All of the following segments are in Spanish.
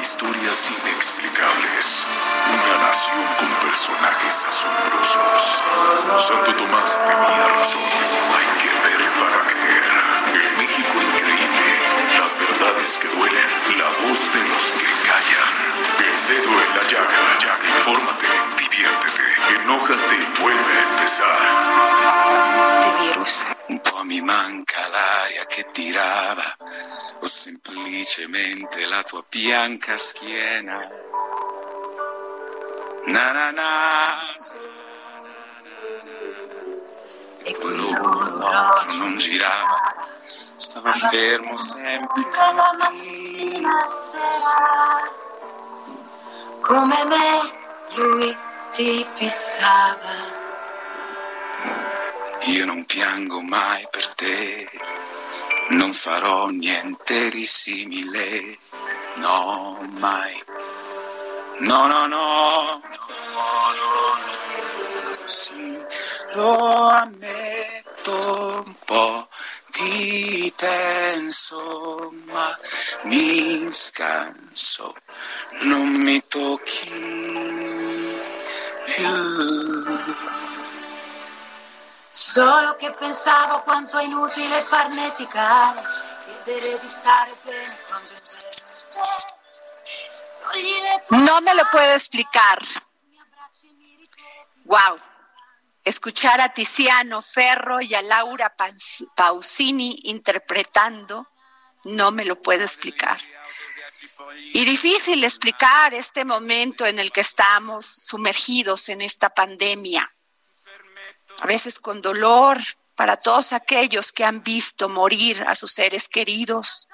Historias inexplicables. Una nación con personajes asombrosos. Santo Tomás tenía razón. Hay que ver para creer. El México increíble. Las verdades que duelen. La voz de los que callan. El dedo en la llaga. Infórmate, diviértete, enójate y vuelve a empezar. virus. Un po' mi manca l'aria che tirava, o semplicemente la tua bianca schiena. Na na na. E Quell'orologio non girava, stava fermo sempre la mattina sera. come me lui ti fissava. Io non piango mai per te, non farò niente di simile, no, mai. No, no, no, no, no, no. sì, lo ammetto Solo che pensavo quanto è inutile stare bene quando No me lo puedo explicar. Wow. Escuchar a Tiziano Ferro y a Laura Pausini interpretando, no me lo puedo explicar. Y difícil explicar este momento en el que estamos sumergidos en esta pandemia. A veces con dolor para todos aquellos que han visto morir a sus seres queridos,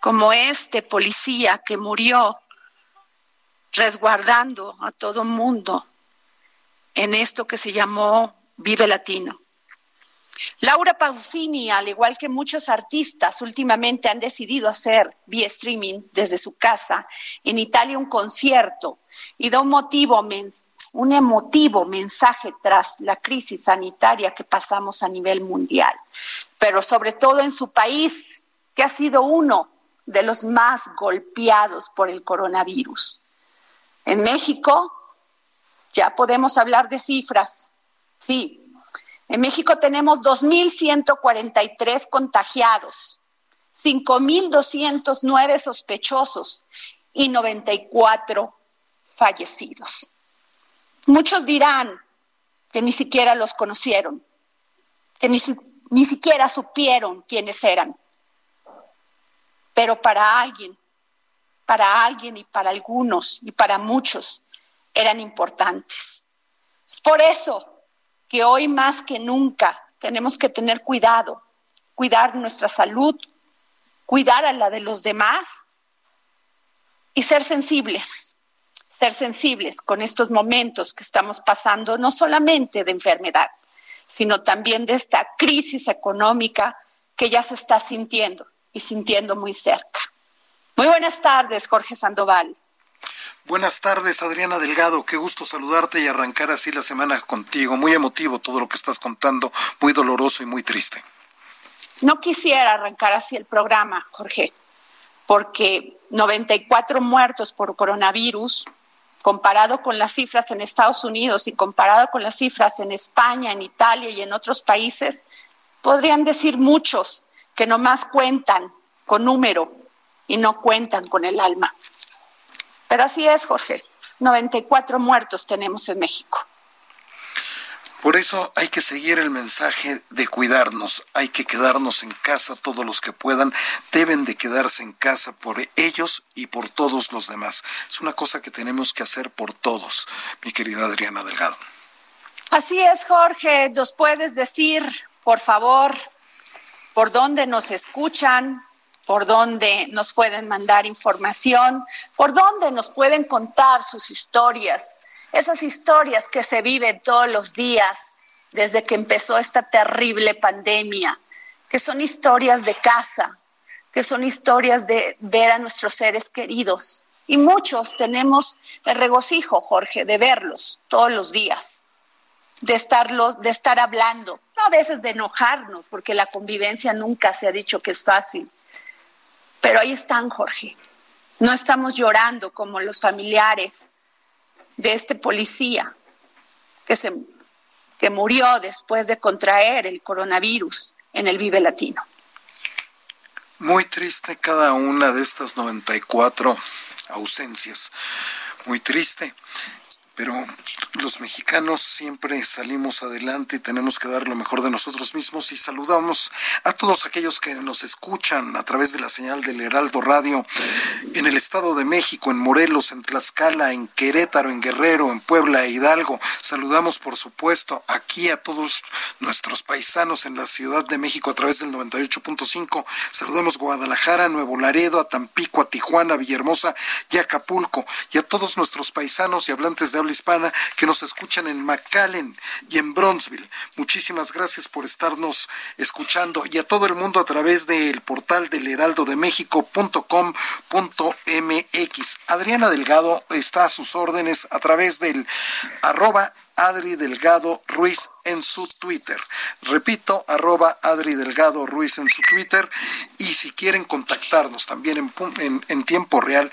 como este policía que murió resguardando a todo mundo en esto que se llamó Vive Latino. Laura Pausini, al igual que muchos artistas, últimamente han decidido hacer vía streaming desde su casa en Italia un concierto y da un motivo, un emotivo mensaje tras la crisis sanitaria que pasamos a nivel mundial, pero sobre todo en su país, que ha sido uno de los más golpeados por el coronavirus. En México ya podemos hablar de cifras. Sí, en México tenemos 2.143 contagiados, 5.209 sospechosos y 94 fallecidos. Muchos dirán que ni siquiera los conocieron, que ni, ni siquiera supieron quiénes eran. Pero para alguien, para alguien y para algunos y para muchos eran importantes. Es por eso que hoy más que nunca tenemos que tener cuidado, cuidar nuestra salud, cuidar a la de los demás y ser sensibles, ser sensibles con estos momentos que estamos pasando, no solamente de enfermedad, sino también de esta crisis económica que ya se está sintiendo y sintiendo muy cerca. Muy buenas tardes, Jorge Sandoval. Buenas tardes, Adriana Delgado. Qué gusto saludarte y arrancar así la semana contigo. Muy emotivo todo lo que estás contando, muy doloroso y muy triste. No quisiera arrancar así el programa, Jorge, porque 94 muertos por coronavirus, comparado con las cifras en Estados Unidos y comparado con las cifras en España, en Italia y en otros países, podrían decir muchos que nomás cuentan con número y no cuentan con el alma. Pero así es, Jorge. 94 muertos tenemos en México. Por eso hay que seguir el mensaje de cuidarnos, hay que quedarnos en casa. Todos los que puedan, deben de quedarse en casa por ellos y por todos los demás. Es una cosa que tenemos que hacer por todos, mi querida Adriana Delgado. Así es, Jorge, nos puedes decir por favor, por dónde nos escuchan, por dónde nos pueden mandar información, por dónde nos pueden contar sus historias, esas historias que se viven todos los días desde que empezó esta terrible pandemia, que son historias de casa, que son historias de ver a nuestros seres queridos. Y muchos tenemos el regocijo, Jorge, de verlos todos los días, de, estarlos, de estar hablando, a veces de enojarnos, porque la convivencia nunca se ha dicho que es fácil. Pero ahí están, Jorge. No estamos llorando como los familiares de este policía que, se, que murió después de contraer el coronavirus en el Vive Latino. Muy triste cada una de estas 94 ausencias. Muy triste pero los mexicanos siempre salimos adelante y tenemos que dar lo mejor de nosotros mismos y saludamos a todos aquellos que nos escuchan a través de la señal del Heraldo Radio en el Estado de México, en Morelos, en Tlaxcala, en Querétaro, en Guerrero, en Puebla e Hidalgo. Saludamos, por supuesto, aquí a todos nuestros paisanos en la Ciudad de México a través del 98.5. Saludamos Guadalajara, Nuevo Laredo, a Tampico, a Tijuana, a Villahermosa y Acapulco y a todos nuestros paisanos y hablantes de hispana que nos escuchan en McAllen y en Bronzeville. Muchísimas gracias por estarnos escuchando y a todo el mundo a través del portal del heraldo de México.com.mx. Adriana Delgado está a sus órdenes a través del arroba Adri Delgado Ruiz en su Twitter. Repito, arroba Adri Delgado Ruiz en su Twitter. Y si quieren contactarnos también en, tiempo real,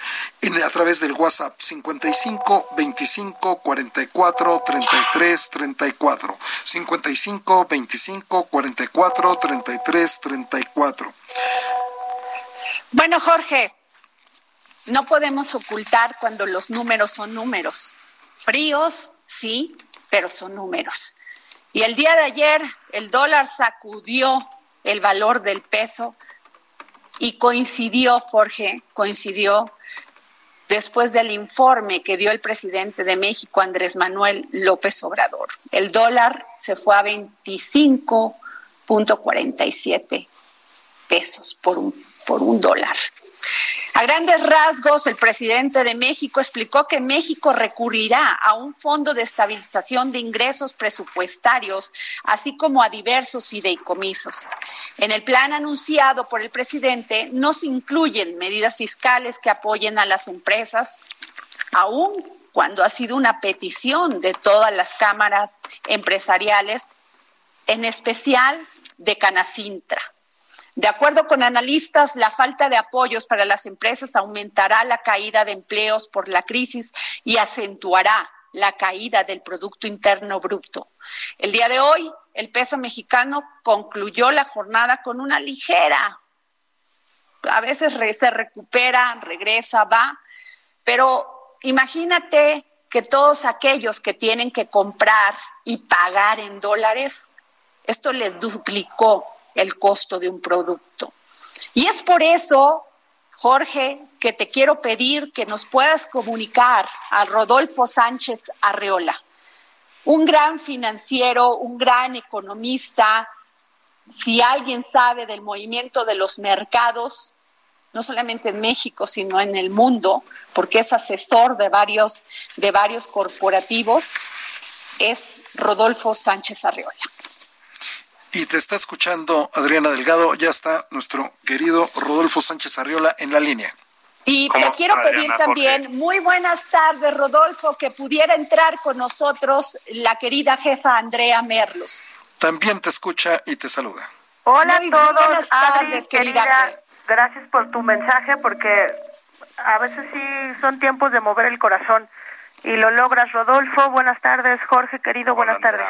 a través del WhatsApp 55 25 44 33 34. 55 25 44 33 34. Bueno, Jorge, no podemos ocultar cuando los números son números. Fríos, sí, pero son números. Y el día de ayer el dólar sacudió el valor del peso y coincidió, Jorge, coincidió después del informe que dio el presidente de México, Andrés Manuel López Obrador. El dólar se fue a 25.47 pesos por un, por un dólar. A grandes rasgos, el presidente de México explicó que México recurrirá a un fondo de estabilización de ingresos presupuestarios, así como a diversos fideicomisos. En el plan anunciado por el presidente no se incluyen medidas fiscales que apoyen a las empresas, aún cuando ha sido una petición de todas las cámaras empresariales, en especial de Canacintra. De acuerdo con analistas, la falta de apoyos para las empresas aumentará la caída de empleos por la crisis y acentuará la caída del Producto Interno Bruto. El día de hoy, el peso mexicano concluyó la jornada con una ligera, a veces se recupera, regresa, va, pero imagínate que todos aquellos que tienen que comprar y pagar en dólares, esto les duplicó el costo de un producto. Y es por eso, Jorge, que te quiero pedir que nos puedas comunicar a Rodolfo Sánchez Arreola, un gran financiero, un gran economista. Si alguien sabe del movimiento de los mercados, no solamente en México, sino en el mundo, porque es asesor de varios, de varios corporativos, es Rodolfo Sánchez Arreola. Y te está escuchando Adriana Delgado, ya está nuestro querido Rodolfo Sánchez Arriola en la línea. Y te quiero pedir también, muy buenas tardes, Rodolfo, que pudiera entrar con nosotros la querida jefa Andrea Merlos. También te escucha y te saluda. Hola a todos, buenas tardes, querida. Gracias por tu mensaje, porque a veces sí son tiempos de mover el corazón. Y lo logras, Rodolfo. Buenas tardes, Jorge, querido, buenas tardes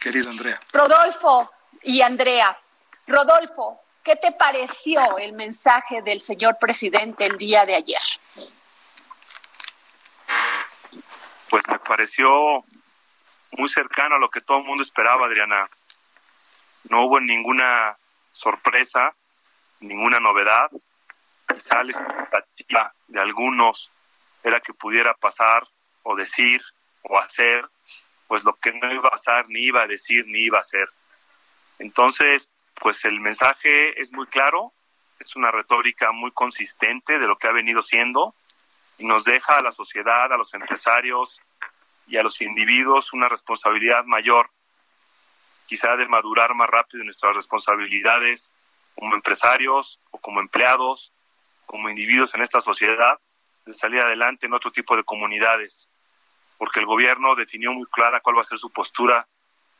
querido Andrea. Rodolfo y Andrea, Rodolfo, ¿qué te pareció el mensaje del señor presidente el día de ayer? Pues me pareció muy cercano a lo que todo el mundo esperaba, Adriana. No hubo ninguna sorpresa, ninguna novedad. Quizá la expectativa de algunos era que pudiera pasar o decir o hacer pues lo que no iba a pasar, ni iba a decir, ni iba a hacer. Entonces, pues el mensaje es muy claro, es una retórica muy consistente de lo que ha venido siendo y nos deja a la sociedad, a los empresarios y a los individuos una responsabilidad mayor, quizá de madurar más rápido nuestras responsabilidades como empresarios o como empleados, como individuos en esta sociedad, de salir adelante en otro tipo de comunidades, porque el gobierno definió muy clara cuál va a ser su postura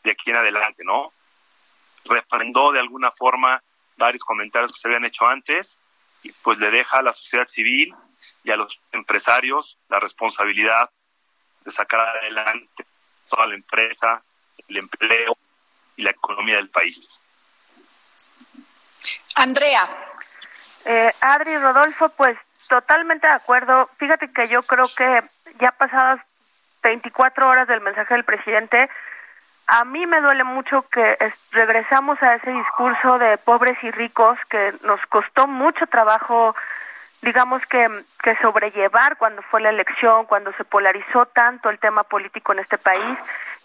de aquí en adelante, ¿no? Refrendó de alguna forma varios comentarios que se habían hecho antes y pues le deja a la sociedad civil y a los empresarios la responsabilidad de sacar adelante toda la empresa, el empleo y la economía del país. Andrea. Eh, Adri Rodolfo, pues totalmente de acuerdo. Fíjate que yo creo que ya pasadas 24 horas del mensaje del presidente, a mí me duele mucho que regresamos a ese discurso de pobres y ricos que nos costó mucho trabajo, digamos que, que sobrellevar cuando fue la elección, cuando se polarizó tanto el tema político en este país.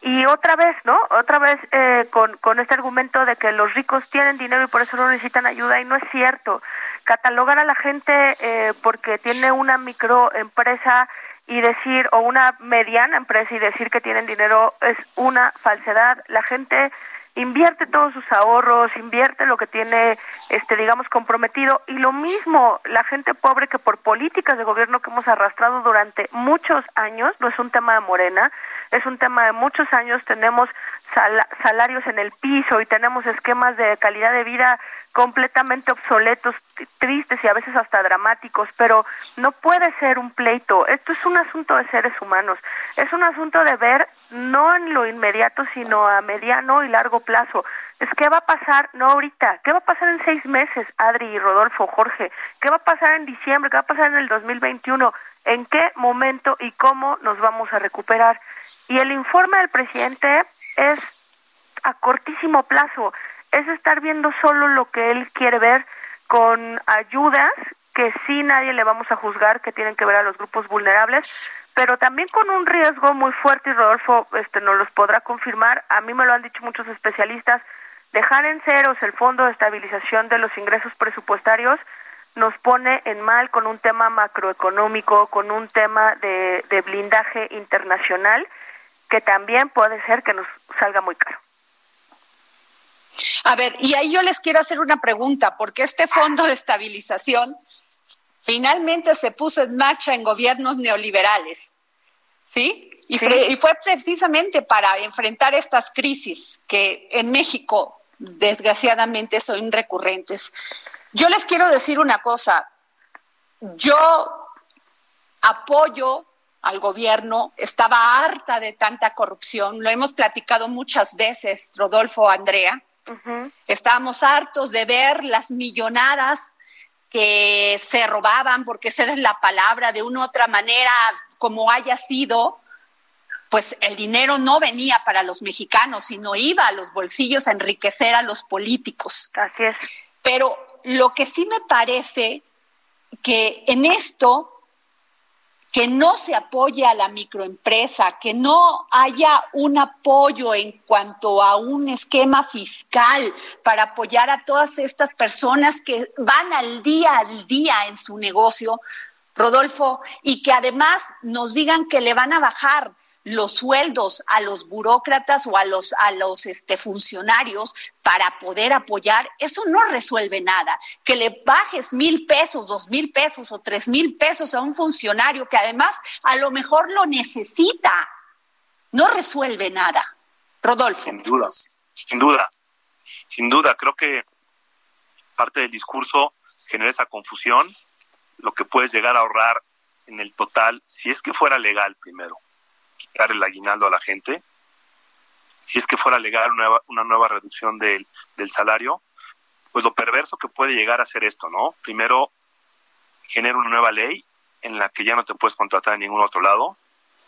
Y otra vez, ¿no? Otra vez eh, con, con este argumento de que los ricos tienen dinero y por eso no necesitan ayuda y no es cierto. Catalogar a la gente eh, porque tiene una microempresa y decir, o una mediana empresa y decir que tienen dinero es una falsedad. La gente invierte todos sus ahorros, invierte lo que tiene, este, digamos, comprometido. Y lo mismo, la gente pobre que por políticas de gobierno que hemos arrastrado durante muchos años, no es un tema de Morena, es un tema de muchos años, tenemos salarios en el piso y tenemos esquemas de calidad de vida completamente obsoletos, tristes y a veces hasta dramáticos, pero no puede ser un pleito. Esto es un asunto de seres humanos. Es un asunto de ver no en lo inmediato, sino a mediano y largo plazo. Es qué va a pasar, no ahorita, qué va a pasar en seis meses, Adri y Rodolfo, Jorge, qué va a pasar en diciembre, qué va a pasar en el 2021, en qué momento y cómo nos vamos a recuperar. Y el informe del presidente es a cortísimo plazo es estar viendo solo lo que él quiere ver con ayudas que sí nadie le vamos a juzgar que tienen que ver a los grupos vulnerables, pero también con un riesgo muy fuerte y Rodolfo este nos los podrá confirmar, a mí me lo han dicho muchos especialistas, dejar en ceros el fondo de estabilización de los ingresos presupuestarios nos pone en mal con un tema macroeconómico, con un tema de, de blindaje internacional que también puede ser que nos salga muy caro. A ver, y ahí yo les quiero hacer una pregunta, porque este fondo de estabilización finalmente se puso en marcha en gobiernos neoliberales, ¿sí? Y, fue precisamente para enfrentar estas crisis que en México desgraciadamente son recurrentes. Yo les quiero decir una cosa, yo apoyo al gobierno, estaba harta de tanta corrupción, lo hemos platicado muchas veces, Rodolfo, Andrea, Estábamos hartos de ver las millonadas que se robaban, porque esa es la palabra, de una u otra manera, como haya sido, pues el dinero no venía para los mexicanos, sino iba a los bolsillos a enriquecer a los políticos. Así es. Pero lo que sí me parece que en esto que no se apoye a la microempresa, que no haya un apoyo en cuanto a un esquema fiscal para apoyar a todas estas personas que van al día al día en su negocio, Rodolfo, y que además nos digan que le van a bajar los sueldos a los burócratas o a los, a los este, funcionarios para poder apoyar, eso no resuelve nada. Que le bajes mil pesos, dos mil pesos o tres mil pesos a un funcionario que además a lo mejor lo necesita, no resuelve nada. Rodolfo. Sin duda, sin duda, sin duda, creo que parte del discurso genera esa confusión, lo que puedes llegar a ahorrar en el total, si es que fuera legal primero dar el aguinaldo a la gente, si es que fuera legal una nueva reducción del, del salario, pues lo perverso que puede llegar a ser esto, ¿no? Primero, genera una nueva ley en la que ya no te puedes contratar en ningún otro lado.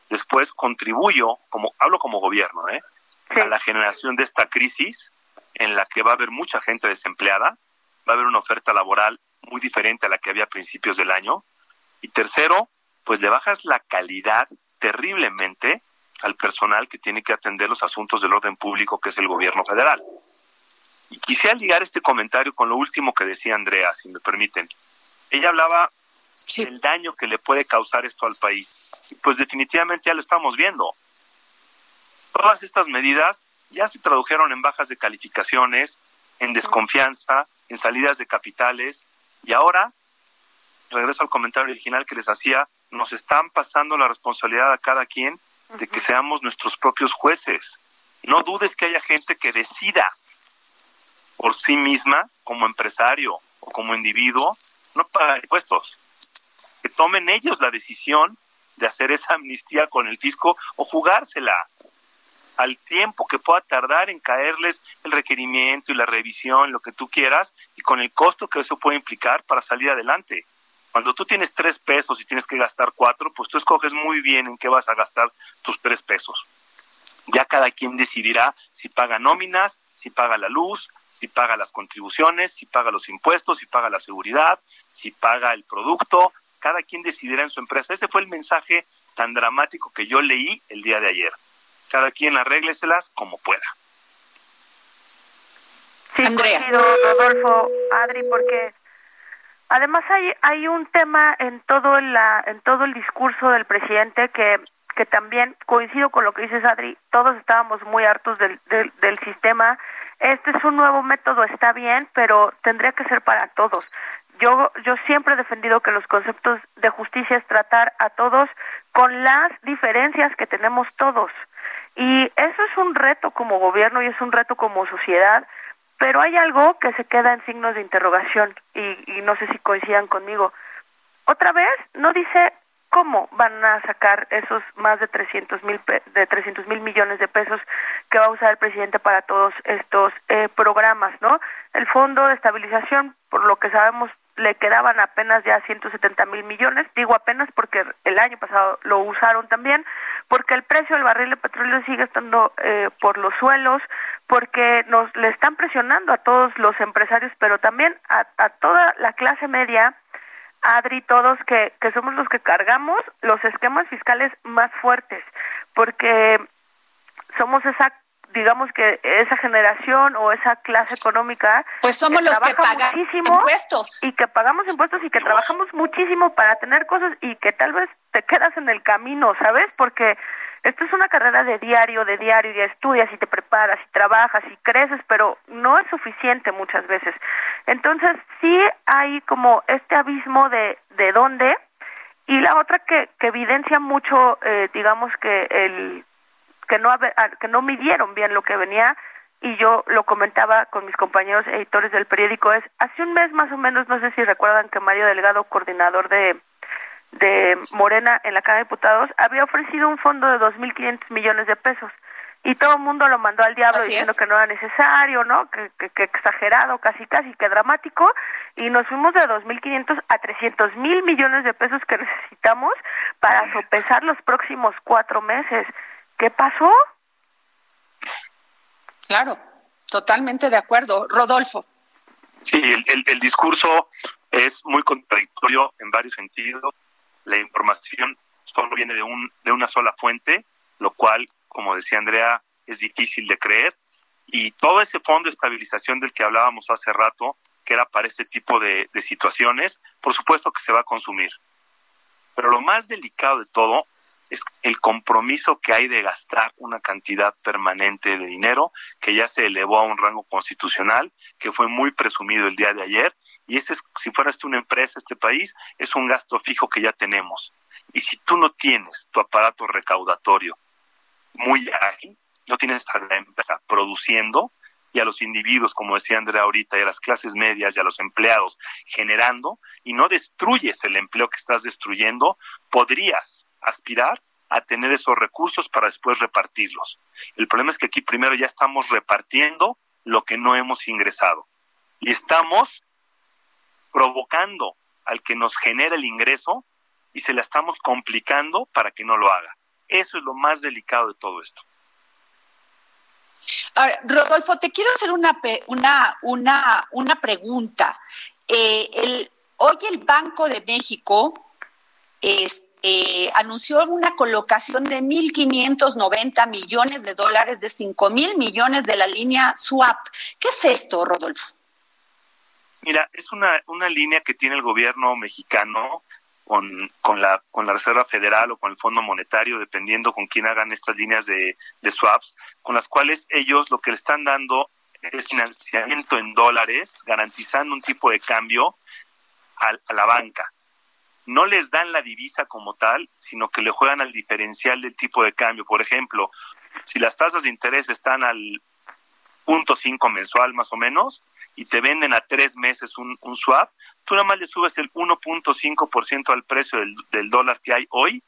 Después contribuyo, como hablo como gobierno, ¿eh? a la generación de esta crisis en la que va a haber mucha gente desempleada, va a haber una oferta laboral muy diferente a la que había a principios del año. Y tercero, pues le bajas la calidad terriblemente al personal que tiene que atender los asuntos del orden público, que es el gobierno federal. Y quisiera ligar este comentario con lo último que decía Andrea, si me permiten. Ella hablaba del daño que le puede causar esto al país. Y pues definitivamente ya lo estamos viendo. Todas estas medidas ya se tradujeron en bajas de calificaciones, en desconfianza, en salidas de capitales y ahora, regreso al comentario original que les hacía, nos están pasando la responsabilidad a cada quien de que seamos nuestros propios jueces. No dudes que haya gente que decida por sí misma, como empresario o como individuo, no pagar impuestos. Que tomen ellos la decisión de hacer esa amnistía con el fisco o jugársela al tiempo que pueda tardar en caerles el requerimiento y la revisión, lo que tú quieras, y con el costo que eso puede implicar para salir adelante. Cuando tú tienes tres pesos y tienes que gastar cuatro, pues tú escoges muy bien en qué vas a gastar tus tres pesos. Ya cada quien decidirá si paga nóminas, si paga la luz, si paga las contribuciones, si paga los impuestos, si paga la seguridad, si paga el producto. Cada quien decidirá en su empresa. Ese fue el mensaje tan dramático que yo leí el día de ayer cada quien arrégleselas como pueda. Sí, Andrea. Rodolfo, Adri, porque además hay hay un tema en todo la en todo el discurso del presidente que que también coincido con lo que dices Adri, todos estábamos muy hartos del, del, del sistema. Este es un nuevo método, está bien, pero tendría que ser para todos. Yo, yo siempre he defendido que los conceptos de justicia es tratar a todos con las diferencias que tenemos todos. Y eso es un reto como gobierno y es un reto como sociedad, pero hay algo que se queda en signos de interrogación y, no sé si coincidan conmigo. Otra vez, no dice cómo van a sacar esos más de 300 mil de 300 mil millones de pesos que va a usar el presidente para todos estos eh, programas, ¿no? El fondo de estabilización, por lo que sabemos, le quedaban apenas ya 170 mil millones, digo apenas porque el año pasado lo usaron también, porque el precio del barril de petróleo sigue estando eh, por los suelos, porque nos le están presionando a todos los empresarios, pero también a, a toda la clase media, Adri, todos que, que somos los que cargamos los esquemas fiscales más fuertes, porque somos esa digamos que esa generación o esa clase económica pues somos los que pagan impuestos. y que pagamos impuestos y que trabajamos muchísimo para tener cosas y que tal vez te quedas en el camino, ¿sabes? Porque esto es una carrera de diario, de diario, y estudias y te preparas y trabajas y creces, pero no es suficiente muchas veces. Entonces, sí hay como este abismo de, de dónde, y la otra que, que evidencia mucho, eh, digamos que el que no, que no midieron bien lo que venía y yo lo comentaba con mis compañeros editores del periódico es hace un mes más o menos no sé si recuerdan que Mario Delgado coordinador de de Morena en la Cámara de Diputados había ofrecido un fondo de 2.500 millones de pesos y todo el mundo lo mandó al diablo diciendo que no era necesario, ¿no? Que, que, exagerado, casi casi, que dramático, y nos fuimos de 2.500 a 300 mil millones de pesos que necesitamos para sopesar los próximos cuatro meses. ¿Qué pasó? Claro, totalmente de acuerdo. Rodolfo. Sí, el, el, discurso es muy contradictorio en varios sentidos. La información solo viene de, un, de una sola fuente, lo cual, como decía Andrea, es difícil de creer. Y todo ese fondo de estabilización del que hablábamos hace rato, que era para este tipo de, de situaciones, por supuesto que se va a consumir. Pero lo más delicado de todo es el compromiso que hay de gastar una cantidad permanente de dinero que ya se elevó a un rango constitucional, que fue muy presumido el día de ayer. Y ese, es, si fueras una empresa, este país, es un gasto fijo que ya tenemos. Y si tú no tienes tu aparato recaudatorio muy ágil, no tienes a la empresa produciendo y a los individuos, como decía Andrea ahorita, y a las clases medias y a los empleados generando, y no destruyes el empleo que estás destruyendo, podrías aspirar a tener esos recursos para después repartirlos. El problema es que aquí primero ya estamos repartiendo lo que no hemos ingresado y estamos provocando al que nos genera el ingreso y se la estamos complicando para que no lo haga. Eso es lo más delicado de todo esto. Rodolfo, te quiero hacer una, una, una, una pregunta. Eh, Hoy el Banco de México eh, anunció una colocación de 1.590 millones de dólares de 5 mil millones de la línea SWAP. ¿Qué es esto, Rodolfo? Mira, es una, una línea que tiene el gobierno mexicano con, con, la, con la Reserva Federal o con el Fondo Monetario, dependiendo con quién hagan estas líneas de, swaps, con las cuales ellos lo que le están dando es financiamiento en dólares, garantizando un tipo de cambio a, la banca. No les dan la divisa como tal, sino que le juegan al diferencial del tipo de cambio. Por ejemplo, si las tasas de interés están al punto cinco mensual más o menos y te venden a tres meses un, un swap, tú nada más le subes el 1.5% al precio del, del dólar que hay hoy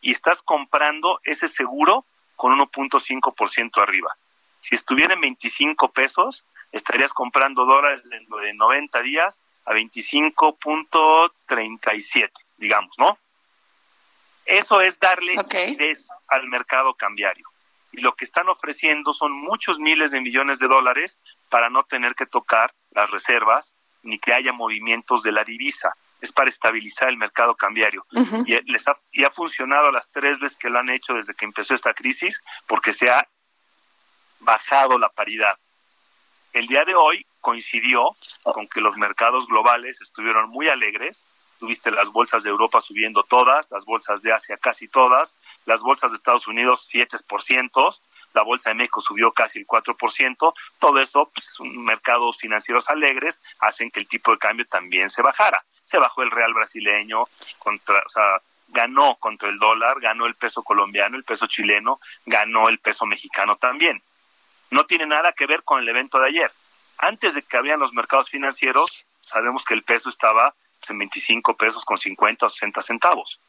y estás comprando ese seguro con 1.5% arriba. Si estuviera en 25 pesos, estarías comprando dólares dentro de 90 días a 25.37, digamos, ¿no? Eso es darle liquidez al mercado cambiario. Y lo que están ofreciendo son muchos miles de millones de dólares para no tener que tocar las reservas ni que haya movimientos de la divisa. Es para estabilizar el mercado cambiario. y, les ha, y ha funcionado las tres veces que lo han hecho desde que empezó esta crisis porque se ha bajado la paridad. El día de hoy coincidió con que los mercados globales estuvieron muy alegres. Tuviste las bolsas de Europa subiendo todas, las bolsas de Asia casi todas, las bolsas de Estados Unidos 7%, la bolsa de México subió casi el 4%. Todo eso, pues, mercados financieros alegres, hacen que el tipo de cambio también se bajara. Se bajó el real brasileño, contra, o sea, ganó contra el dólar, ganó el peso colombiano, el peso chileno, ganó el peso mexicano también. No tiene nada que ver con el evento de ayer antes de que habían los mercados financieros, sabemos que el peso estaba en 25 pesos con 50 o 60 centavos.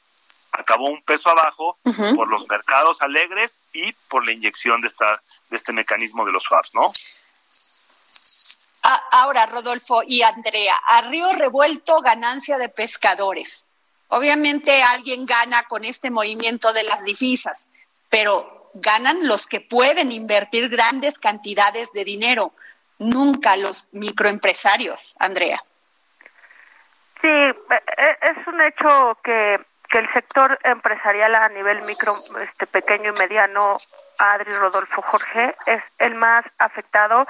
Acabó un peso abajo por los mercados alegres y por la inyección de, esta, de este mecanismo de los swaps, ¿no? Ahora, Rodolfo y Andrea, a río revuelto ganancia de pescadores. Obviamente alguien gana con este movimiento de las divisas, pero ganan los que pueden invertir grandes cantidades de dinero nunca los microempresarios, Andrea. Sí, e, e, es un hecho que, que el sector empresarial a nivel micro, este pequeño y mediano, Adri Rodolfo Jorge, es el más afectado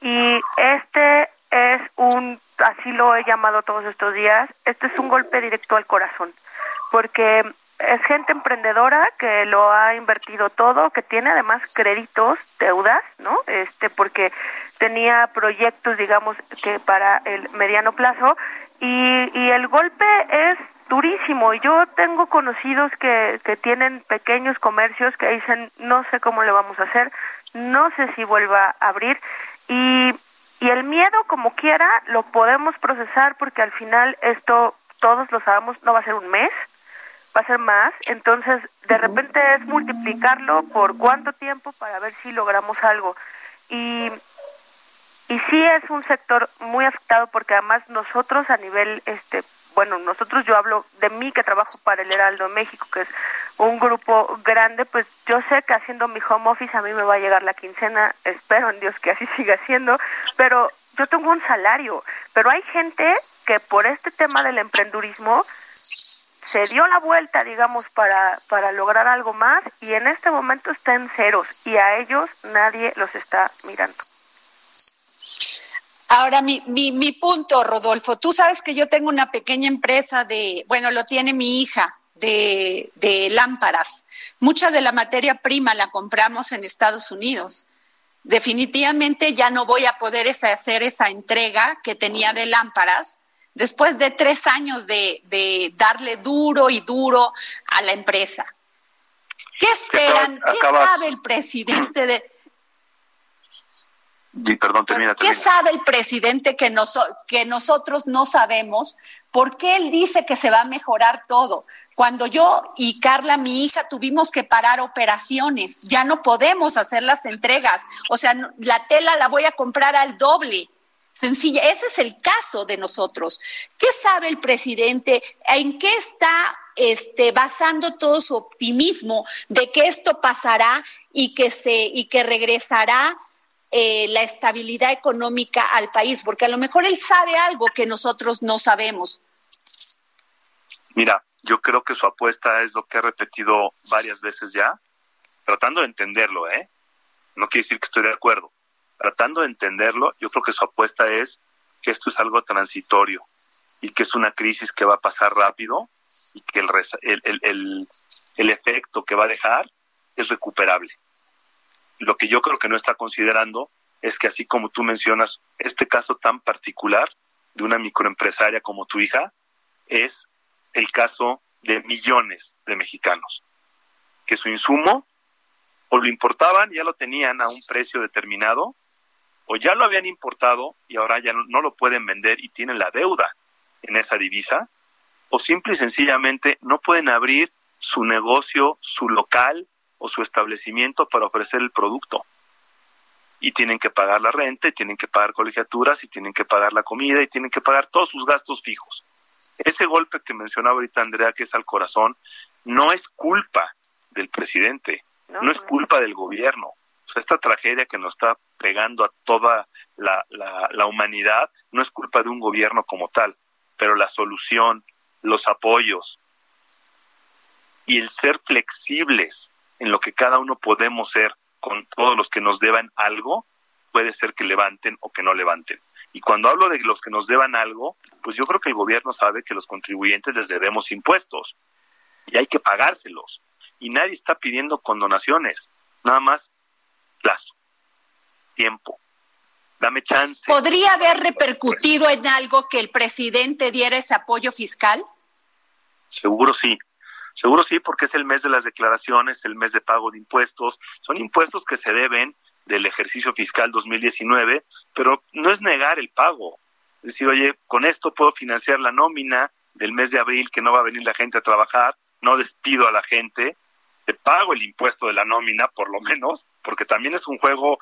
y este es un, así lo he llamado todos estos días, este es un golpe directo al corazón, porque es gente emprendedora que lo ha invertido todo, que tiene además créditos, deudas, ¿no? Este, porque tenía proyectos, digamos, que para el mediano plazo y, y el golpe es durísimo. Yo tengo conocidos que, que tienen pequeños comercios que dicen, no sé cómo le vamos a hacer, no sé si vuelva a abrir y, y el miedo, como quiera, lo podemos procesar porque al final esto, todos lo sabemos, no va a ser un mes, va a ser más, entonces de repente es multiplicarlo por cuánto tiempo para ver si logramos algo. Y, y sí es un sector muy afectado porque además nosotros a nivel, este bueno, nosotros yo hablo de mí que trabajo para el Heraldo México, que es un grupo grande, pues yo sé que haciendo mi home office a mí me va a llegar la quincena, espero en Dios que así siga siendo, pero yo tengo un salario, pero hay gente que por este tema del emprendurismo se dio la vuelta, digamos, para, para lograr algo más y en este momento está en ceros y a ellos nadie los está mirando. Ahora, mi, mi, mi punto, Rodolfo, tú sabes que yo tengo una pequeña empresa de, bueno, lo tiene mi hija, de, de lámparas. Mucha de la materia prima la compramos en Estados Unidos. Definitivamente ya no voy a poder hacer esa entrega que tenía de lámparas después de tres años de, darle duro y duro a la empresa. ¿Qué esperan? ¿Qué sabe el presidente de... perdón, termina, ¿Qué sabe el presidente que, que nosotros no sabemos? ¿Por qué él dice que se va a mejorar todo? Cuando yo y Carla, mi hija, tuvimos que parar operaciones, ya no podemos hacer las entregas. O sea, la tela la voy a comprar al doble sencilla. Ese es el caso de nosotros. ¿Qué sabe el presidente? ¿En qué está este, basando todo su optimismo de que esto pasará y que, se, y que regresará eh, la estabilidad económica al país? Porque a lo mejor él sabe algo que nosotros no sabemos. Mira, yo creo que su apuesta es lo que he repetido varias veces ya, tratando de entenderlo, ¿eh? No quiere decir que estoy de acuerdo. Tratando de entenderlo, yo creo que su apuesta es que esto es algo transitorio y que es una crisis que va a pasar rápido y que el, el, el, el efecto que va a dejar es recuperable. Lo que yo creo que no está considerando es que así como tú mencionas, este caso tan particular de una microempresaria como tu hija es el caso de millones de mexicanos, que su insumo o lo importaban, ya lo tenían a un precio determinado, o ya lo habían importado y ahora ya no, lo pueden vender y tienen la deuda en esa divisa, o simple y sencillamente no pueden abrir su negocio, su local o su establecimiento para ofrecer el producto. Y tienen que pagar la renta, y tienen que pagar colegiaturas, y tienen que pagar la comida, y tienen que pagar todos sus gastos fijos. Ese golpe que mencionaba ahorita Andrea, que es al corazón, no es culpa del presidente, no, es culpa del gobierno. O sea, esta tragedia que nos está pegando a toda la, la humanidad no es culpa de un gobierno como tal, pero la solución, los apoyos y el ser flexibles en lo que cada uno podemos ser con todos los que nos deban algo, puede ser que levanten o que no levanten. Y cuando hablo de los que nos deban algo, pues yo creo que el gobierno sabe que los contribuyentes les debemos impuestos y hay que pagárselos. Y nadie está pidiendo condonaciones, nada más plazo, tiempo. Dame chance. ¿Podría haber repercutido en algo que el presidente diera ese apoyo fiscal? Seguro sí. Seguro sí, porque es el mes de las declaraciones, el mes de pago de impuestos. Son impuestos que se deben del ejercicio fiscal 2019, pero no es negar el pago. Es decir, oye, con esto puedo financiar la nómina del mes de abril que no va a venir la gente a trabajar, no despido a la gente, te pago el impuesto de la nómina, por lo menos, porque también es un juego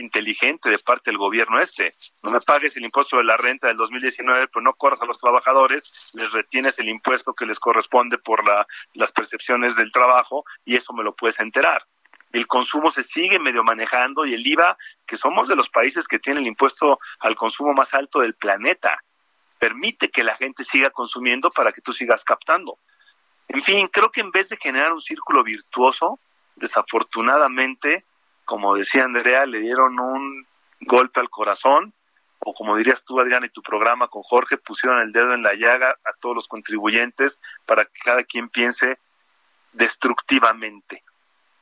inteligente de parte del gobierno este. No me pagues el impuesto de la renta del 2019, pero no corras a los trabajadores, les retienes el impuesto que les corresponde por la, las percepciones del trabajo y eso me lo puedes enterar el consumo se sigue medio manejando y el IVA, que somos de los países que tienen el impuesto al consumo más alto del planeta, permite que la gente siga consumiendo para que tú sigas captando. En fin, creo que en vez de generar un círculo virtuoso, desafortunadamente, como decía Andrea, le dieron un golpe al corazón, o como dirías tú, Adrián, en tu programa con Jorge, pusieron el dedo en la llaga a todos los contribuyentes para que cada quien piense destructivamente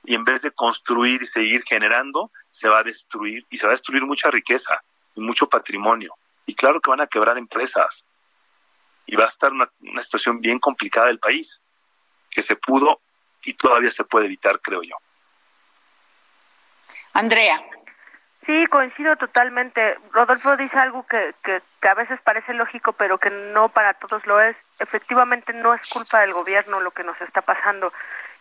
y en vez de construir y seguir generando, se va a destruir y se va a destruir mucha riqueza y mucho patrimonio. Y claro que van a quebrar empresas y va a estar una, una situación bien complicada del país, que se pudo y todavía se puede evitar, creo yo. Andrea. Sí, coincido totalmente. Rodolfo dice algo que, que, que, a veces parece lógico, pero que no para todos lo es. Efectivamente, no es culpa del gobierno lo que nos está pasando.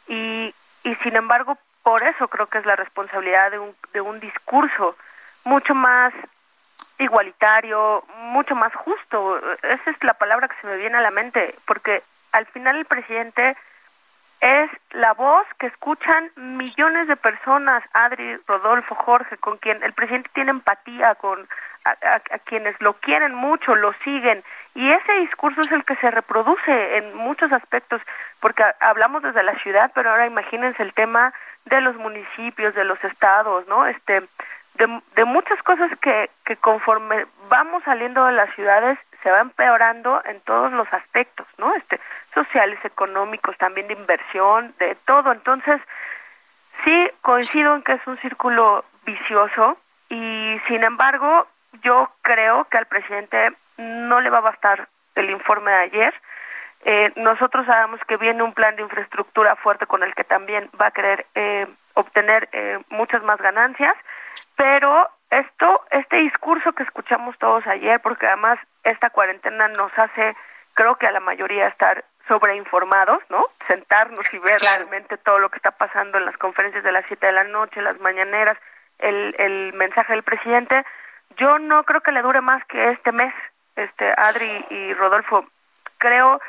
Y y sin embargo por eso creo que es la responsabilidad de un, de un discurso mucho más igualitario, mucho más justo. Esa es la palabra que se me viene a la mente, porque al final el presidente es la voz que escuchan millones de personas, Adri, Rodolfo, Jorge, con quien el presidente tiene empatía, con a, quienes lo quieren mucho, lo siguen, y ese discurso es el que se reproduce en muchos aspectos, porque hablamos desde la ciudad, pero ahora imagínense el tema de los municipios, de los estados, ¿no? Este, de, de muchas cosas que, que conforme vamos saliendo de las ciudades se va empeorando en todos los aspectos, ¿no? Este, sociales, económicos, también de inversión, de todo. Entonces, sí coincido en que es un círculo vicioso y sin embargo, yo creo que al presidente no le va a bastar el informe de ayer. Eh, nosotros sabemos que viene un plan de infraestructura fuerte con el que también va a querer eh, obtener eh, muchas más ganancias, pero esto, este discurso que escuchamos todos ayer, porque además esta cuarentena nos hace, creo que a la mayoría estar sobreinformados, ¿no? Sentarnos y ver realmente todo lo que está pasando en las conferencias de las 7 de la noche, las mañaneras, el, el mensaje del presidente. Yo no creo que le dure más que este mes, este Adri y Rodolfo. Creo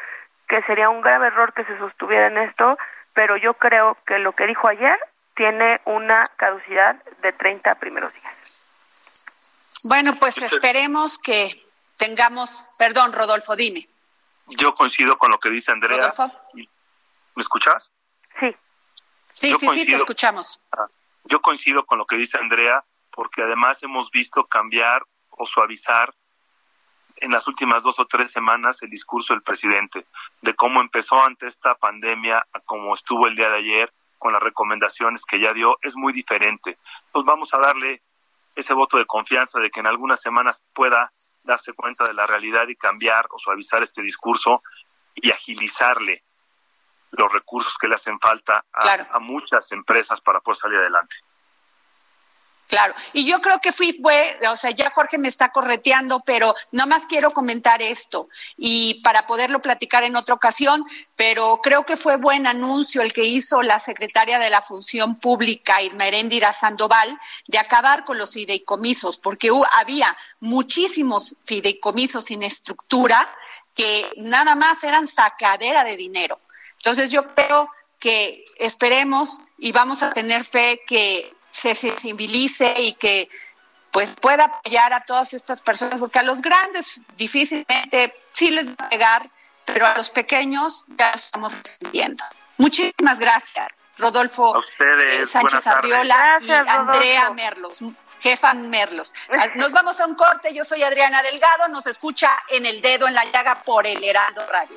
que sería un grave error que se sostuviera en esto, pero yo creo que lo que dijo ayer tiene una caducidad de 30 primeros días. Bueno, pues esperemos que tengamos, perdón, Rodolfo, dime. yo coincido con lo que dice Andrea. ¿Me escuchas? Sí. Sí, sí, sí, te escuchamos. Ah, yo coincido con lo que dice Andrea, porque además hemos visto cambiar o suavizar en las últimas dos o tres semanas el discurso del presidente, de cómo empezó ante esta pandemia a cómo estuvo el día de ayer con las recomendaciones que ya dio, es muy diferente. Entonces vamos a darle ese voto de confianza de que en algunas semanas pueda darse cuenta de la realidad y cambiar o suavizar este discurso y agilizarle los recursos que le hacen falta a, muchas empresas para poder salir adelante. Claro, y yo creo que fui, fue, o sea, ya Jorge me está correteando, pero más quiero comentar esto y para poderlo platicar en otra ocasión, pero creo que fue buen anuncio el que hizo la secretaria de la Función Pública, Irma Sandoval, de acabar con los fideicomisos, porque había muchísimos fideicomisos sin estructura que nada más eran sacadera de dinero. Entonces yo creo que esperemos y vamos a tener fe que se sensibilice y que pues pueda apoyar a todas estas personas, porque a los grandes difícilmente sí les va a pegar, pero a los pequeños ya lo estamos sintiendo. Muchísimas gracias, Rodolfo eh, Sánchez Arriola y Andrea Merlos. Jefa Merlos. Nos vamos a un corte. Yo soy Adriana Delgado. Nos escucha en el dedo en la llaga por el Heraldo Radio.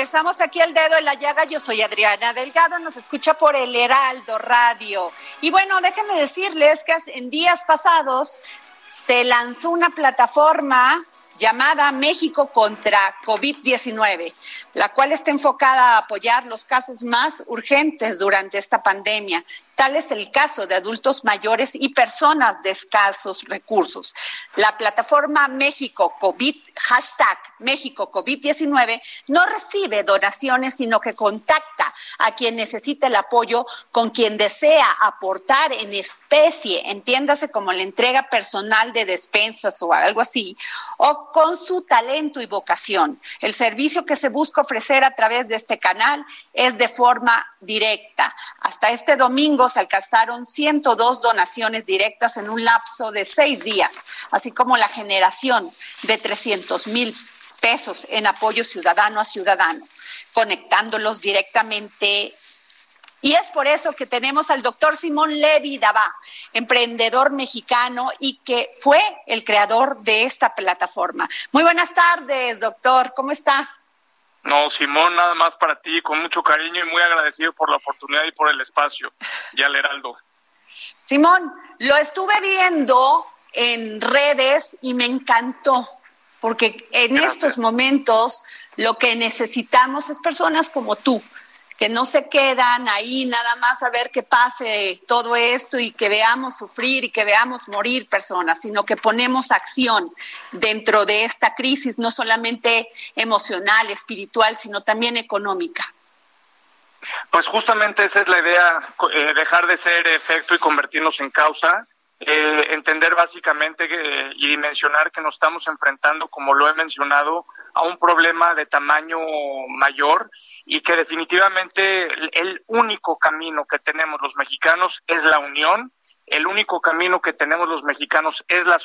Regresamos aquí al dedo en la llaga. Yo soy Adriana Delgado, nos escucha por el Heraldo Radio. Y bueno, déjenme decirles que en días pasados se lanzó una plataforma llamada México contra COVID-19, la cual está enfocada a apoyar los casos más urgentes durante esta pandemia. Tal es el caso de adultos mayores y personas de escasos recursos. La plataforma México COVID, hashtag México COVID-19, no recibe donaciones, sino que contacta a quien necesita el apoyo con quien desea aportar en especie, entiéndase como la entrega personal de despensas o algo así, o con su talento y vocación. El servicio que se busca ofrecer a través de este canal es de forma directa. Hasta este domingo se alcanzaron 102 donaciones directas en un lapso de seis días, así como la generación de 300 mil pesos en apoyo ciudadano a ciudadano, conectándolos directamente y es por eso que tenemos al doctor Simón Levi Dabá, emprendedor mexicano y que fue el creador de esta plataforma. Muy buenas tardes, doctor. ¿Cómo está? No, Simón, nada más para ti, con mucho cariño y muy agradecido por la oportunidad y por el espacio. Ya al Heraldo. Simón, lo estuve viendo en redes y me encantó, porque en estos momentos lo que necesitamos es personas como tú, que no se quedan ahí nada más a ver que pase todo esto y que veamos sufrir y que veamos morir personas, sino que ponemos acción dentro de esta crisis, no solamente emocional, espiritual, sino también económica. Pues justamente esa es la idea, eh, dejar de ser efecto y convertirnos en causa eh, entender básicamente y mencionar que nos estamos enfrentando, como lo he mencionado, a un problema de tamaño mayor y que definitivamente el, único camino que tenemos los mexicanos es la unión. El único camino que tenemos los mexicanos es la,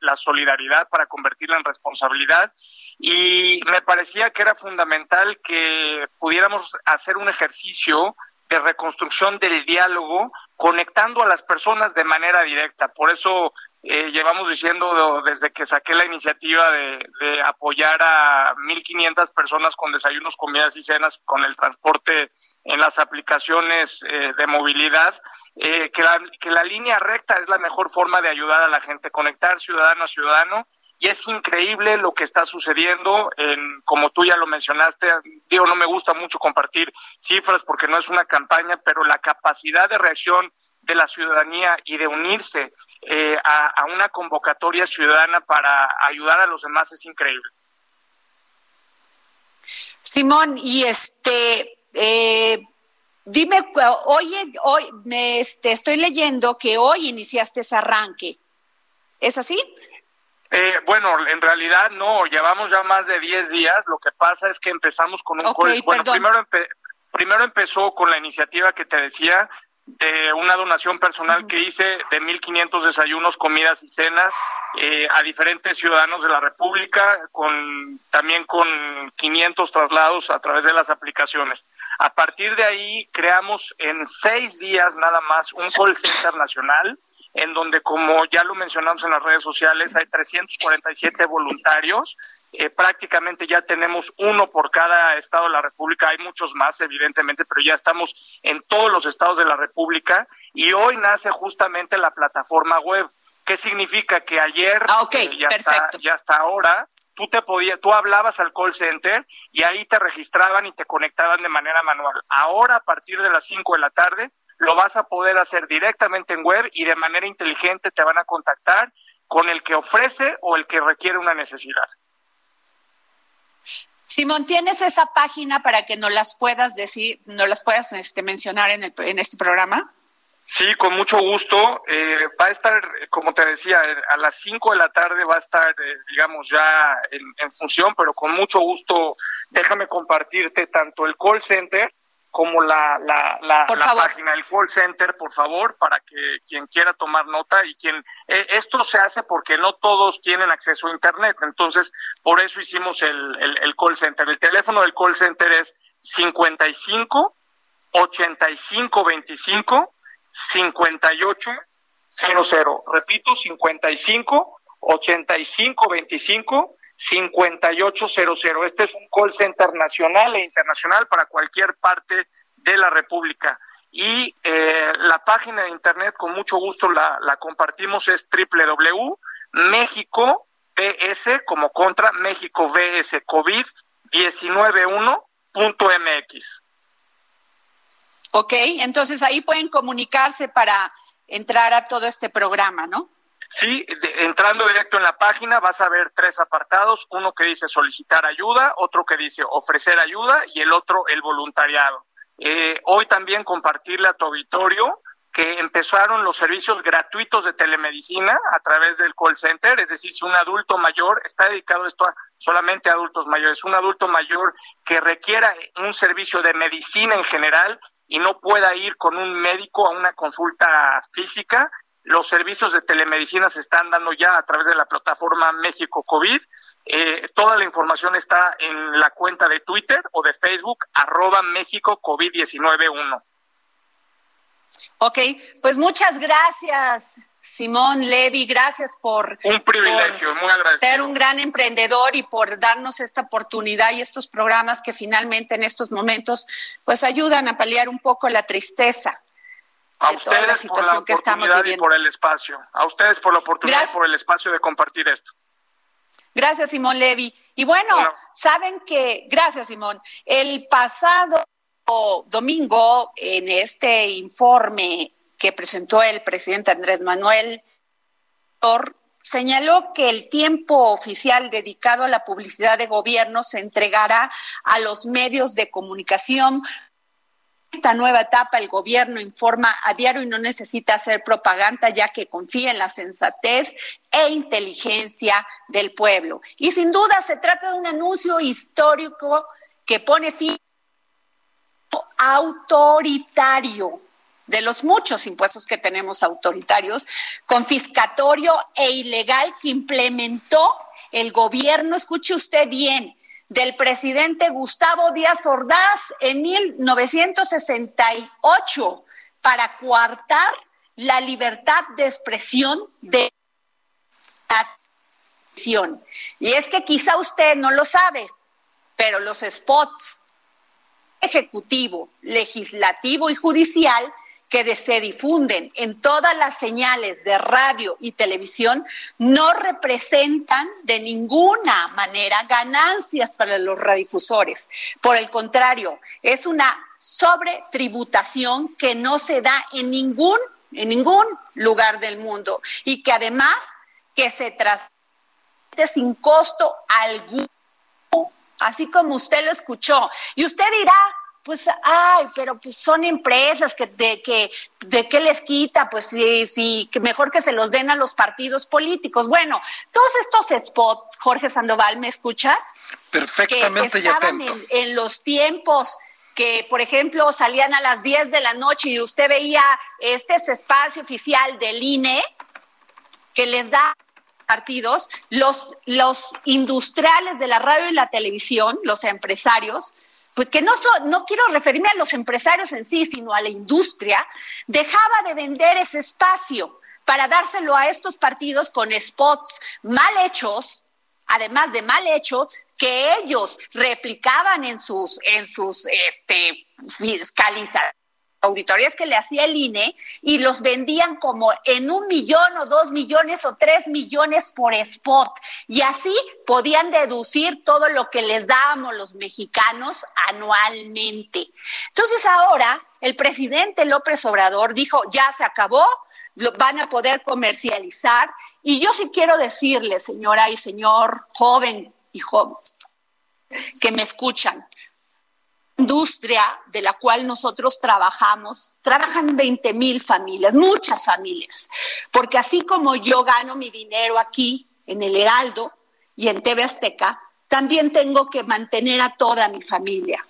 la solidaridad para convertirla en responsabilidad y me parecía que era fundamental que pudiéramos hacer un ejercicio de reconstrucción del diálogo conectando a las personas de manera directa. Por eso eh, llevamos diciendo desde que saqué la iniciativa de, apoyar a 1.500 personas con desayunos, comidas y cenas con el transporte en las aplicaciones eh, de movilidad, eh, que, la, que la línea recta es la mejor forma de ayudar a la gente, conectar ciudadano a ciudadano. Y es increíble lo que está sucediendo, en, como tú ya lo mencionaste, digo, no me gusta mucho compartir cifras porque no es una campaña, pero la capacidad de reacción de la ciudadanía y de unirse eh, a, una convocatoria ciudadana para ayudar a los demás es increíble. Simón, y este, eh, dime, hoy, hoy me este, estoy leyendo que hoy iniciaste ese arranque. ¿Es así? Eh, bueno, en realidad no, llevamos ya más de 10 días. Lo que pasa es que empezamos con un... bueno, primero, primero empezó con la iniciativa que te decía de una donación personal que hice de 1.500 desayunos, comidas y cenas eh, a diferentes ciudadanos de la República, con también con 500 traslados a través de las aplicaciones. A partir de ahí creamos en seis días nada más un call center nacional en donde, como ya lo mencionamos en las redes sociales, hay 347 voluntarios eh, prácticamente ya tenemos uno por cada estado de la República, hay muchos más evidentemente, pero ya estamos en todos los estados de la República y hoy nace justamente la plataforma web. ¿Qué significa? Que ayer, ah, eh, ya hasta ahora, tú te podías, tú hablabas al call center y ahí te registraban y te conectaban de manera manual. Ahora, a partir de las 5 de la tarde, lo vas a poder hacer directamente en web y de manera inteligente te van a contactar con el que ofrece o el que requiere una necesidad. Simón, ¿tienes esa página para que nos las puedas decir, nos las puedas este, mencionar en, el, en este programa? Sí, con mucho gusto. Eh, va a estar, como te decía, a las 5 de la tarde va a estar, eh, digamos, ya en, en, función, pero con mucho gusto déjame compartirte tanto el call center como la, la, la, página del call center, por favor, para que quien quiera tomar nota y quien... Eh, esto se hace porque no todos tienen acceso a Internet, entonces por eso hicimos el, el, call center. El teléfono del call center es 55 85 25 58 00. Repito, 55 85 25 5800. Este es un call center nacional e internacional para cualquier parte de la República. Y eh, la página de internet, con mucho gusto la, compartimos, es www.mexicobs, como contra, México BS COVID 191.mx. Ok, entonces ahí pueden comunicarse para entrar a todo este programa, ¿no? Sí, entrando directo en la página vas a ver tres apartados, uno que dice solicitar ayuda, otro que dice ofrecer ayuda y el otro el voluntariado. Eh, hoy también compartirle a tu auditorio que empezaron los servicios gratuitos de telemedicina a través del call center, es decir, si un adulto mayor está dedicado esto a solamente a adultos mayores, un adulto mayor que requiera un servicio de medicina en general y no pueda ir con un médico a una consulta física, los servicios de telemedicina se están dando ya a través de la plataforma México COVID. Eh, toda la información está en la cuenta de Twitter o de Facebook, arroba México COVID-19-1. Ok, pues muchas gracias, Simón Levy, gracias por... Un privilegio, muy agradecido. Ser un gran emprendedor y por darnos esta oportunidad y estos programas que finalmente en estos momentos pues ayudan a paliar un poco la tristeza a ustedes la situación por la oportunidad y por el espacio. A ustedes por la oportunidad y por el espacio de compartir esto. Gracias, Simón Levy. Y bueno, saben que, gracias, Simón, el pasado domingo, en este informe que presentó el presidente Andrés Manuel, señaló que el tiempo oficial dedicado a la publicidad de gobierno se entregará a los medios de comunicación esta nueva etapa el gobierno informa a diario y no necesita hacer propaganda ya que confía en la sensatez e inteligencia del pueblo. Y sin duda se trata de un anuncio histórico que pone fin autoritario de los muchos impuestos que tenemos autoritarios, confiscatorio e ilegal que implementó el gobierno, escuche usted bien, del presidente Gustavo Díaz Ordaz en 1968 para coartar la libertad de expresión de Y es que quizá usted no lo sabe, pero los spots ejecutivo, legislativo y judicial que se difunden en todas las señales de radio y televisión no representan de ninguna manera ganancias para los radiodifusores. Por el contrario, es una sobretributación que no se da en ningún en ningún lugar del mundo y que además que se transmite sin costo alguno, así como usted lo escuchó. Y usted dirá, pues, ay, pero pues son empresas que de que de qué les quita, pues sí, sí, que mejor que se los den a los partidos políticos. Bueno, todos estos spots, Jorge Sandoval, ¿me escuchas? Perfectamente que estaban en, en, los tiempos que, por ejemplo, salían a las 10 de la noche y usted veía este es espacio oficial del INE que les da partidos, los, los industriales de la radio y la televisión, los empresarios, pues que no, no quiero referirme a los empresarios en sí, sino a la industria, dejaba de vender ese espacio para dárselo a estos partidos con spots mal hechos, además de mal hechos, que ellos replicaban en sus, en sus este, fiscalizaciones auditorías que le hacía el INE y los vendían como en un millón o dos millones o tres millones por spot. Y así podían deducir todo lo que les dábamos los mexicanos anualmente. Entonces ahora el presidente López Obrador dijo, ya se acabó, lo van a poder comercializar. Y yo sí quiero decirle, señora y señor joven y joven, que me escuchan, industria de la cual nosotros trabajamos, trabajan 20 mil familias, muchas familias, porque así como yo gano mi dinero aquí en el Heraldo y en TV Azteca, también tengo que mantener a toda mi familia.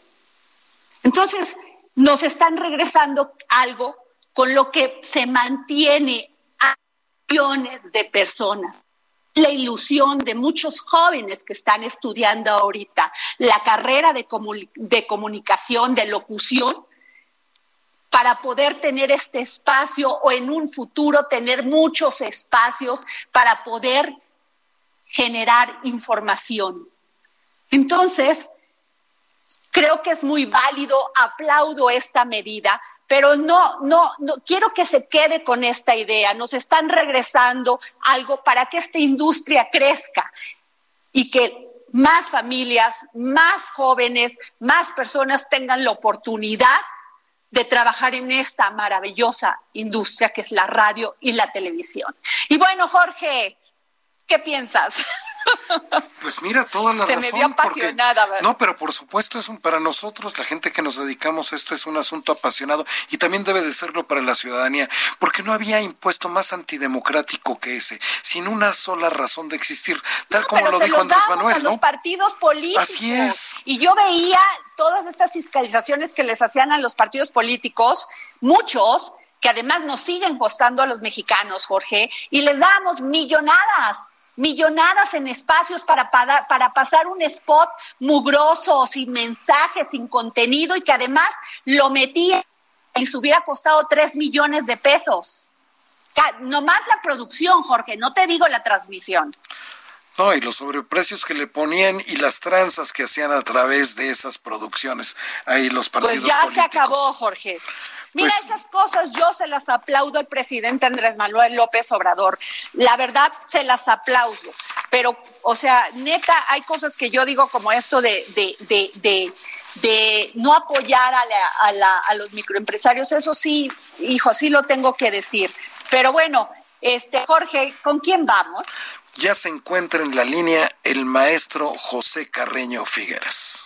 Entonces, nos están regresando algo con lo que se mantiene a millones de personas la ilusión de muchos jóvenes que están estudiando ahorita la carrera de, de comunicación, de locución, para poder tener este espacio o en un futuro tener muchos espacios para poder generar información. Entonces, creo que es muy válido, aplaudo esta medida, pero no, no, no, quiero que se quede con esta idea. Nos están regresando algo para que esta industria crezca y que más familias, más jóvenes, más personas tengan la oportunidad de trabajar en esta maravillosa industria que es la radio y la televisión. Y bueno, Jorge, ¿qué piensas? Pues mira, toda la Se razón. me vio apasionada, no, pero por supuesto es un, para nosotros, la gente que nos dedicamos a esto es un asunto apasionado y también debe de serlo para la ciudadanía, porque no había impuesto más antidemocrático que ese, sin una sola razón de existir, tal como lo dijo Andrés Manuel. A los partidos políticos. Así es. Y yo veía todas estas fiscalizaciones que les hacían a los partidos políticos, muchos que además nos siguen costando a los mexicanos, Jorge, y les damos millonadas millonadas en espacios para, para, pasar un spot mugroso, sin mensaje, sin contenido y que además lo metía y se hubiera costado tres millones de pesos. Nomás la producción, Jorge, no te digo la transmisión. No, y los sobreprecios que le ponían y las tranzas que hacían a través de esas producciones. Ahí los pues partidos. Pues ya se acabó, Jorge. Mira, pues esas cosas yo se las aplaudo al presidente Andrés Manuel López Obrador. La verdad, se las aplaudo. Pero, o sea, neta, hay cosas que yo digo como esto de, de, de, de de no apoyar a, la, a, los microempresarios, eso sí, hijo, sí lo tengo que decir. Pero bueno, este Jorge, ¿con quién vamos? Ya se encuentra en la línea el maestro José Carreño Figueras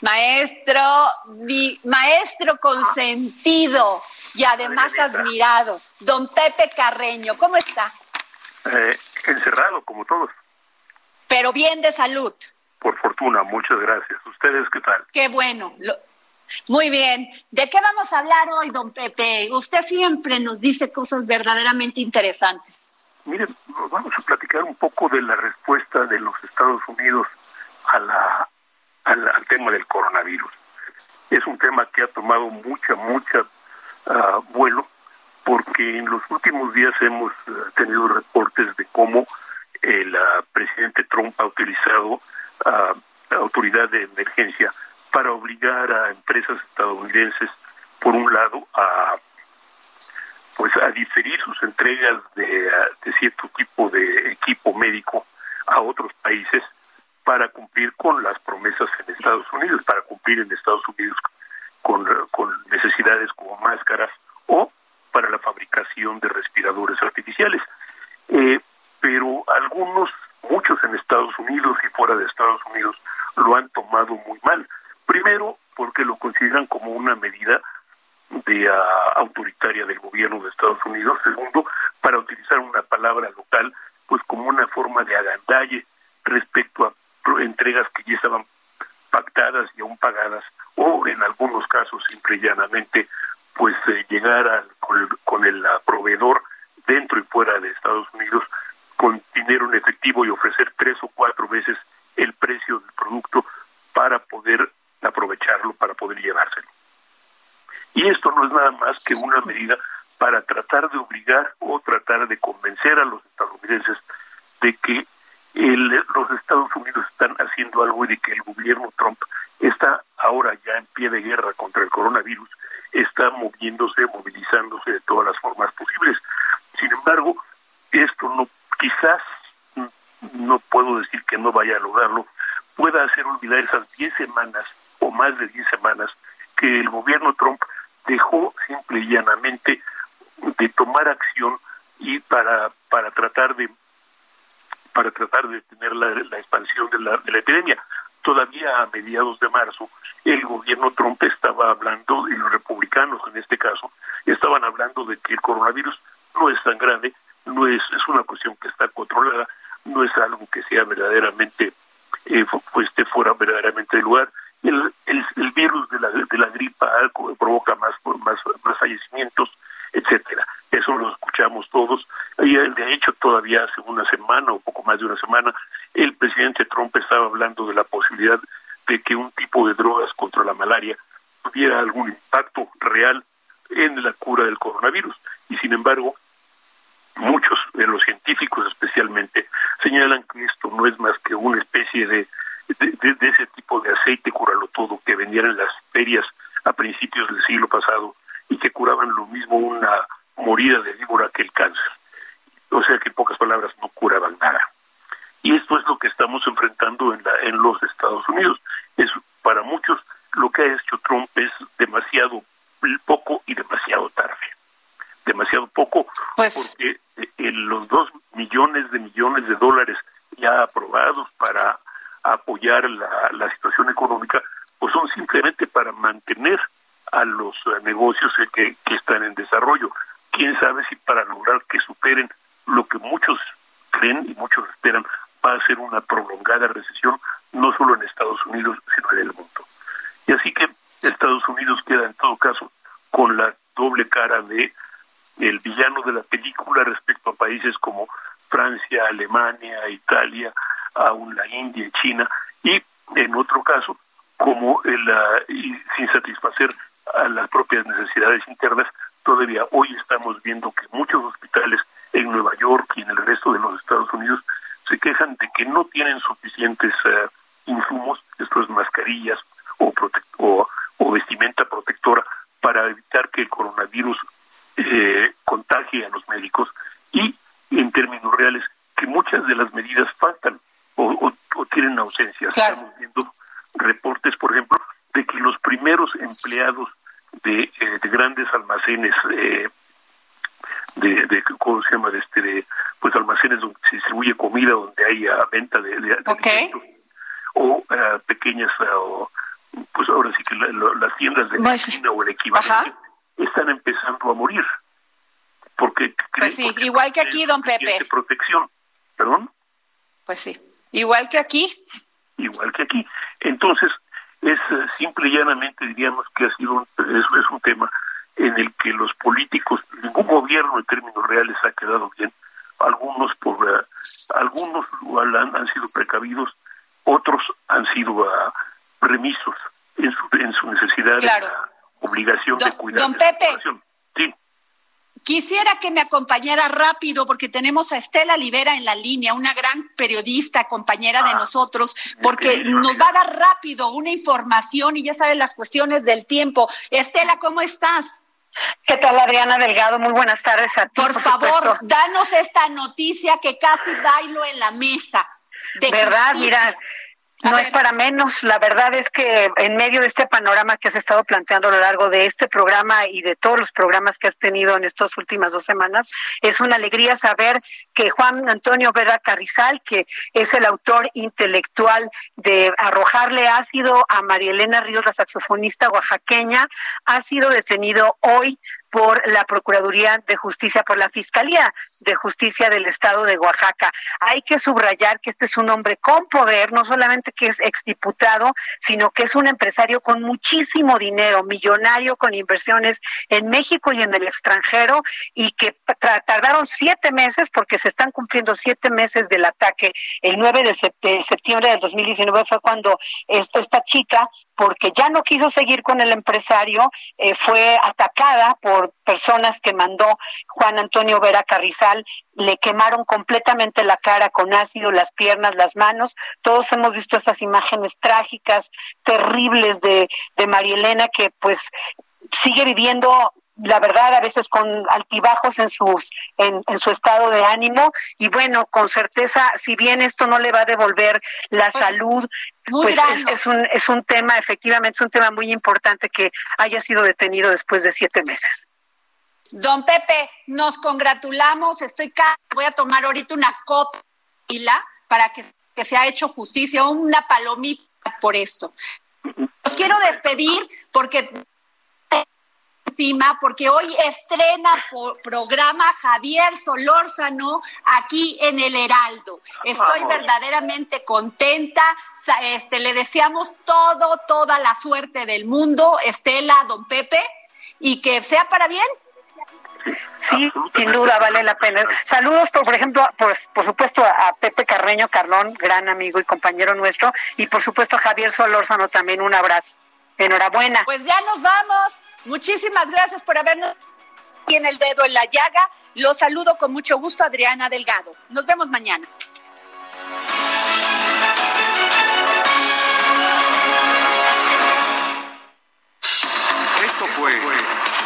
maestro, mi maestro consentido y además admirado, don Pepe Carreño. ¿Cómo está? Eh, encerrado, como todos. Pero bien de salud. Por fortuna, muchas gracias. ¿Ustedes qué tal? Qué bueno. muy bien. ¿De qué vamos a hablar hoy, don Pepe? Usted siempre nos dice cosas verdaderamente interesantes. Miren, vamos a platicar un poco de la respuesta de los Estados Unidos a la al, tema del coronavirus. Es un tema que ha tomado mucha, mucha ah, vuelo porque en los últimos días hemos eh, tenido reportes de cómo el presidente Trump ha utilizado a la autoridad de emergencia para obligar a empresas estadounidenses, por un lado, a pues a diferir sus entregas de, de cierto tipo de equipo médico a otros países para cumplir con las promesas en Estados Unidos, para cumplir en Estados Unidos con, con necesidades como máscaras o para la fabricación de respiradores artificiales. Eh, pero algunos, muchos en Estados Unidos y fuera de Estados Unidos, lo han tomado muy mal. Primero, porque lo consideran como una medida de uh, autoritaria del gobierno de Estados Unidos. Segundo, para utilizar una palabra local, pues como una forma de agandalle respecto a entregas que ya estaban pactadas y aún pagadas, o en algunos casos simple y llanamente, pues eh, llegar al, con, el, con el proveedor dentro y fuera de Estados Unidos con dinero en efectivo y ofrecer tres o cuatro veces el precio del producto para poder aprovecharlo, para poder llevárselo. Y esto no es nada más que una medida para tratar de obligar o tratar de convencer a los estadounidenses de que el, los Estados Unidos están haciendo algo y de que el gobierno Trump está ahora ya en pie de guerra contra el coronavirus, está moviéndose, movilizándose de todas las formas posibles. Sin embargo, esto no, quizás, no puedo decir que no vaya a lograrlo, pueda hacer olvidar esas 10 semanas o más de 10 semanas que el gobierno Trump dejó de tomar acción y para para tratar de para tratar de detener la, expansión de la, de la epidemia. Todavía a mediados de marzo, el gobierno Trump estaba hablando, y los republicanos en este caso, estaban hablando de que el coronavirus no es tan grande, no es, es una cuestión que está controlada, no es algo que sea verdaderamente, eh, fuera verdaderamente de lugar. El, el, virus de la, de la gripa provoca más, más, fallecimientos, etcétera. Eso lo escuchamos todos. Y de hecho, todavía hace una semana o poco más de una semana, el presidente Trump estaba hablando de la posibilidad de que un tipo de drogas contra la malaria tuviera algún impacto real en la cura del coronavirus. Y sin embargo, muchos de los científicos especialmente señalan que esto no es más que una especie de, de, de ese tipo de aceite curalo todo que vendían en las ferias a principios del siglo pasado y que curaban lo mismo una morida de víbora que el cáncer. O sea que en pocas palabras no curaban nada. Y esto es lo que estamos enfrentando en, la, en los Estados Unidos. Es para muchos lo que ha hecho Trump es demasiado poco y demasiado tarde. Demasiado poco pues... porque en los dos millones de millones de dólares ya aprobados para apoyar la, situación económica, pues son simplemente para mantener a los eh, negocios que, que están en desarrollo. Quién sabe si para lograr que superen lo que muchos creen y muchos esperan va a ser una prolongada recesión, no solo en Estados Unidos, sino en el mundo. Y así que Estados Unidos queda en todo caso con la doble cara de el villano de la película respecto a países como Francia, Alemania, Italia, aún la India y China, y en otro caso como el, uh, sin satisfacer a las propias necesidades internas, todavía hoy estamos viendo que muchos hospitales en Nueva York y en el resto de los Estados Unidos se quejan de que no tienen suficientes uh, insumos, esto es mascarillas o, o, o, vestimenta protectora, para evitar que el coronavirus eh, contagie a los médicos y en términos reales que muchas de las medidas faltan o, o tienen ausencias. Claro. Estamos viendo reportes, por ejemplo, de que los primeros empleados de, eh, de grandes almacenes eh, de, de cómo se llama de este de pues almacenes donde se distribuye comida donde hay uh, venta de, de, okay. alimentos o uh, pequeñas uh, pues ahora sí que la, la, las tiendas de Pues, medicina o el equivalente ajá. están empezando a morir porque Pues sí, porque igual que aquí, don Pepe. protección perdón Pues sí, igual que aquí. igual que aquí. Entonces, es eh, simple y llanamente diríamos que ha sido un, es, es un tema en el que los políticos, ningún gobierno en términos reales ha quedado bien. Algunos por uh, algunos han, han, sido precavidos, otros han sido uh, remisos en su, en su necesidad claro. de la obligación don, de cuidar don de Pepe. Sí. Quisiera que me acompañara rápido porque tenemos a Estela Libera en la línea, una gran periodista, compañera de nosotros, porque nos va a dar rápido una información y ya saben las cuestiones del tiempo. Estela, ¿cómo estás? ¿Qué tal, Adriana Delgado? Muy buenas tardes a ti. Por, favor, danos esta noticia que casi bailo en la mesa. De ¿Verdad? Mira, no es para menos. La verdad es que en medio de este panorama que has estado planteando a lo largo de este programa y de todos los programas que has tenido en estas últimas dos semanas, es una alegría saber que Juan Antonio Vera Carrizal, que es el autor intelectual de arrojarle ácido a María Elena Ríos, la saxofonista oaxaqueña, ha sido detenido hoy por la Procuraduría de Justicia, por la Fiscalía de Justicia del Estado de Oaxaca. Hay que subrayar que este es un hombre con poder, no solamente que es exdiputado, sino que es un empresario con muchísimo dinero, millonario con inversiones en México y en el extranjero, y que tardaron siete meses, porque se están cumpliendo siete meses del ataque. El 9 de septiembre del 2019 fue cuando esta chica porque ya no quiso seguir con el empresario, eh, fue atacada por personas que mandó Juan Antonio Vera Carrizal, le quemaron completamente la cara con ácido, las piernas, las manos. Todos hemos visto esas imágenes trágicas, terribles de, de María Elena, que pues sigue viviendo la verdad a veces con altibajos en sus en, su estado de ánimo y bueno con certeza si bien esto no le va a devolver la pues, salud pues es, un es un tema efectivamente es un tema muy importante que haya sido detenido después de siete meses Don Pepe, nos congratulamos. Estoy voy a tomar ahorita una copa para que, que se ha hecho justicia, una palomita por esto. Los quiero despedir porque porque hoy estrena por programa Javier Solórzano aquí en el Heraldo. Estoy verdaderamente contenta. Este, le deseamos todo, toda la suerte del mundo, Estela, don Pepe, y que sea para bien. Sí, sin duda vale la pena. Saludos, por, por ejemplo, por, por supuesto a Pepe Carreño Carlón, gran amigo y compañero nuestro, y por supuesto a Javier Solórzano también un abrazo. Enhorabuena. Pues ya nos vamos. Muchísimas gracias por habernos en el dedo en la llaga. Los saludo con mucho gusto, Adriana Delgado. Nos vemos mañana. Esto fue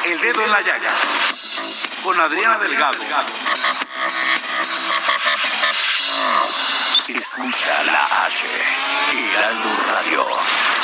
El Dedo en la Llaga con Adriana Delgado. Escucha la H, Heraldo Radio.